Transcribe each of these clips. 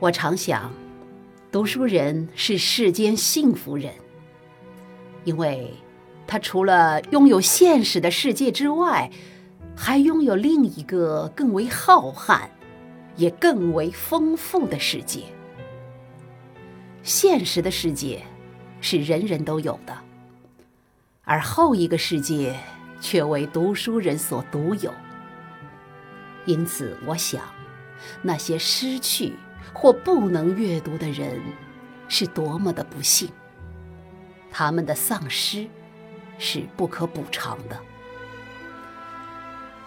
我常想，读书人是世间幸福人，因为他除了拥有现实的世界之外，还拥有另一个更为浩瀚，也更为丰富的世界。现实的世界是人人都有的，而后一个世界却为读书人所独有。因此，我想，那些失去或不能阅读的人，是多么的不幸。他们的丧失是不可补偿的。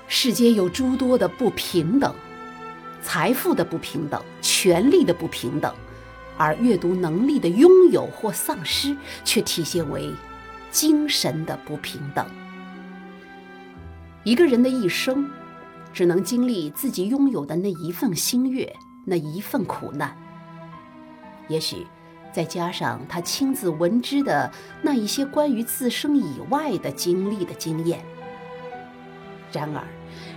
世间有诸多的不平等，财富的不平等，权力的不平等，而阅读能力的拥有或丧失，却体现为精神的不平等。一个人的一生。只能经历自己拥有的那一份心悦，那一份苦难。也许，再加上他亲自闻知的那一些关于自身以外的经历的经验。然而，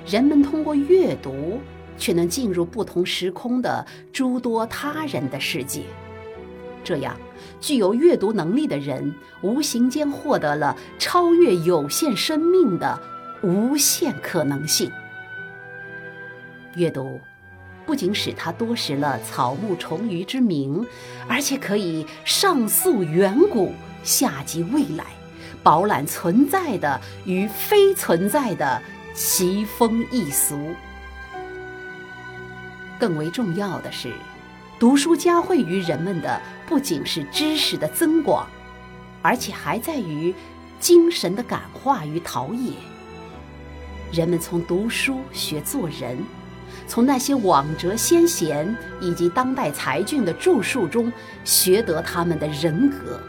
人们通过阅读，却能进入不同时空的诸多他人的世界。这样，具有阅读能力的人，无形间获得了超越有限生命的无限可能性。阅读不仅使他多识了草木虫鱼之名，而且可以上溯远古，下及未来，饱览存在的与非存在的奇风异俗。更为重要的是，读书加惠于人们的不仅是知识的增广，而且还在于精神的感化与陶冶。人们从读书学做人。从那些往哲先贤以及当代才俊的著述中学得他们的人格。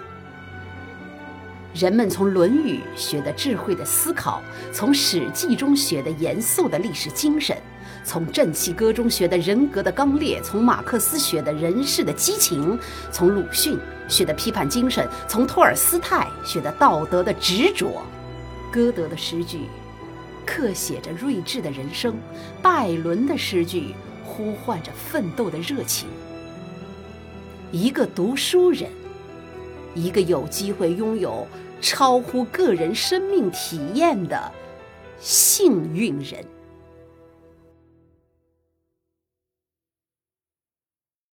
人们从《论语》学得智慧的思考，从《史记》中学得严肃的历史精神，从《正气歌》中学得人格的刚烈，从马克思学得人世的激情，从鲁迅学得批判精神，从托尔斯泰学得道德的执着。歌德的诗句。刻写着睿智的人生，拜伦的诗句呼唤着奋斗的热情。一个读书人，一个有机会拥有超乎个人生命体验的幸运人。